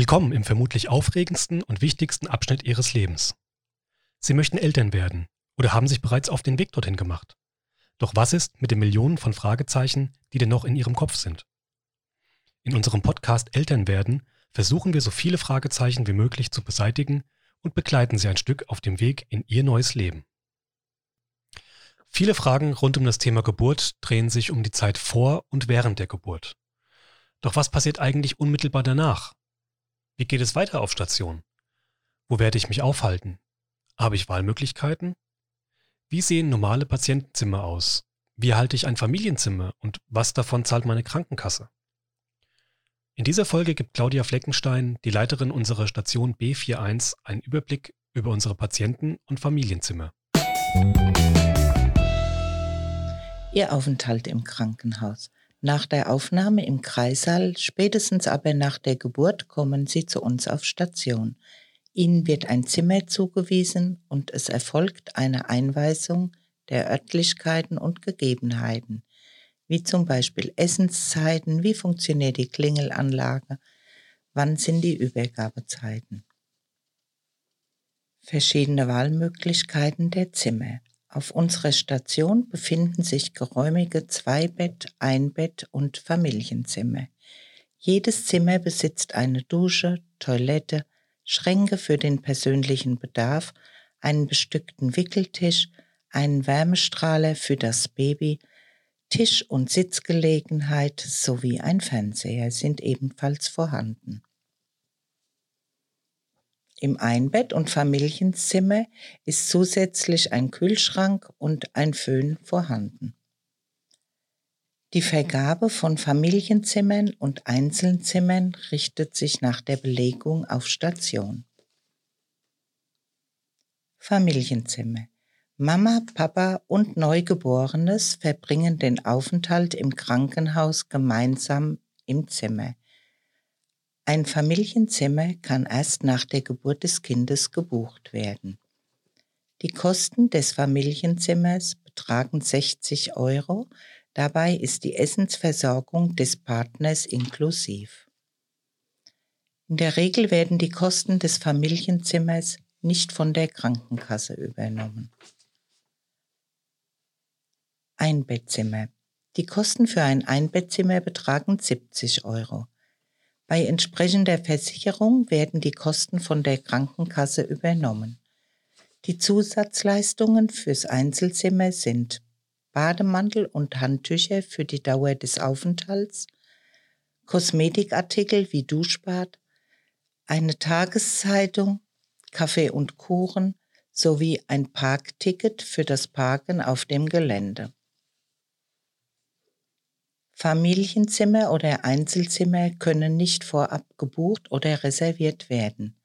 Willkommen im vermutlich aufregendsten und wichtigsten Abschnitt Ihres Lebens. Sie möchten Eltern werden oder haben sich bereits auf den Weg dorthin gemacht. Doch was ist mit den Millionen von Fragezeichen, die denn noch in Ihrem Kopf sind? In unserem Podcast Eltern werden versuchen wir so viele Fragezeichen wie möglich zu beseitigen und begleiten Sie ein Stück auf dem Weg in Ihr neues Leben. Viele Fragen rund um das Thema Geburt drehen sich um die Zeit vor und während der Geburt. Doch was passiert eigentlich unmittelbar danach? Wie geht es weiter auf Station? Wo werde ich mich aufhalten? Habe ich Wahlmöglichkeiten? Wie sehen normale Patientenzimmer aus? Wie erhalte ich ein Familienzimmer und was davon zahlt meine Krankenkasse? In dieser Folge gibt Claudia Fleckenstein, die Leiterin unserer Station B41, einen Überblick über unsere Patienten- und Familienzimmer. Ihr Aufenthalt im Krankenhaus. Nach der Aufnahme im Kreissaal, spätestens aber nach der Geburt, kommen Sie zu uns auf Station. Ihnen wird ein Zimmer zugewiesen und es erfolgt eine Einweisung der Örtlichkeiten und Gegebenheiten, wie zum Beispiel Essenszeiten, wie funktioniert die Klingelanlage, wann sind die Übergabezeiten. Verschiedene Wahlmöglichkeiten der Zimmer. Auf unserer Station befinden sich geräumige Zweibett-, Einbett- und Familienzimmer. Jedes Zimmer besitzt eine Dusche, Toilette, Schränke für den persönlichen Bedarf, einen bestückten Wickeltisch, einen Wärmestrahler für das Baby, Tisch- und Sitzgelegenheit sowie ein Fernseher sind ebenfalls vorhanden. Im Einbett- und Familienzimmer ist zusätzlich ein Kühlschrank und ein Föhn vorhanden. Die Vergabe von Familienzimmern und Einzelzimmern richtet sich nach der Belegung auf Station. Familienzimmer. Mama, Papa und Neugeborenes verbringen den Aufenthalt im Krankenhaus gemeinsam im Zimmer. Ein Familienzimmer kann erst nach der Geburt des Kindes gebucht werden. Die Kosten des Familienzimmers betragen 60 Euro, dabei ist die Essensversorgung des Partners inklusiv. In der Regel werden die Kosten des Familienzimmers nicht von der Krankenkasse übernommen. Einbettzimmer. Die Kosten für ein Einbettzimmer betragen 70 Euro. Bei entsprechender Versicherung werden die Kosten von der Krankenkasse übernommen. Die Zusatzleistungen fürs Einzelzimmer sind Bademantel und Handtücher für die Dauer des Aufenthalts, Kosmetikartikel wie Duschbad, eine Tageszeitung, Kaffee und Kuchen sowie ein Parkticket für das Parken auf dem Gelände. Familienzimmer oder Einzelzimmer können nicht vorab gebucht oder reserviert werden.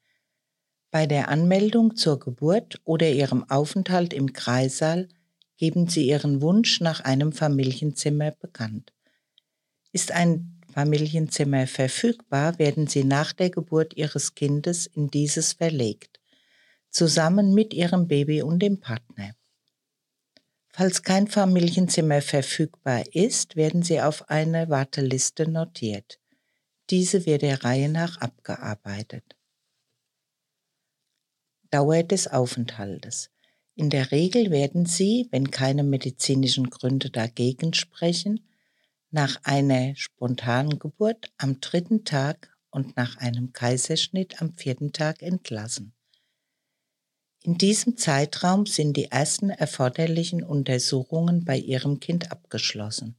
Bei der Anmeldung zur Geburt oder Ihrem Aufenthalt im Kreissaal geben Sie Ihren Wunsch nach einem Familienzimmer bekannt. Ist ein Familienzimmer verfügbar, werden Sie nach der Geburt Ihres Kindes in dieses verlegt, zusammen mit Ihrem Baby und dem Partner. Falls kein Familienzimmer verfügbar ist, werden sie auf eine Warteliste notiert. Diese wird der Reihe nach abgearbeitet. Dauer des Aufenthaltes. In der Regel werden Sie, wenn keine medizinischen Gründe dagegen sprechen, nach einer spontanen Geburt am dritten Tag und nach einem Kaiserschnitt am vierten Tag entlassen. In diesem Zeitraum sind die ersten erforderlichen Untersuchungen bei Ihrem Kind abgeschlossen.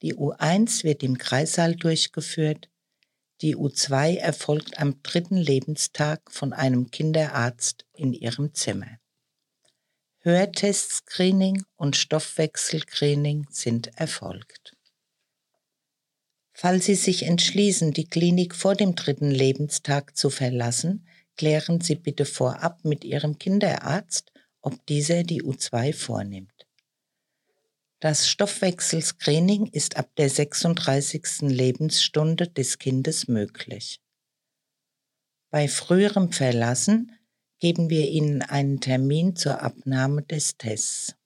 Die U1 wird im Kreissaal durchgeführt, die U2 erfolgt am dritten Lebenstag von einem Kinderarzt in Ihrem Zimmer. Hörtestscreening und Stoffwechselscreening sind erfolgt. Falls Sie sich entschließen, die Klinik vor dem dritten Lebenstag zu verlassen, klären Sie bitte vorab mit Ihrem Kinderarzt, ob dieser die U2 vornimmt. Das Stoffwechselscreening ist ab der 36. Lebensstunde des Kindes möglich. Bei früherem Verlassen geben wir Ihnen einen Termin zur Abnahme des Tests.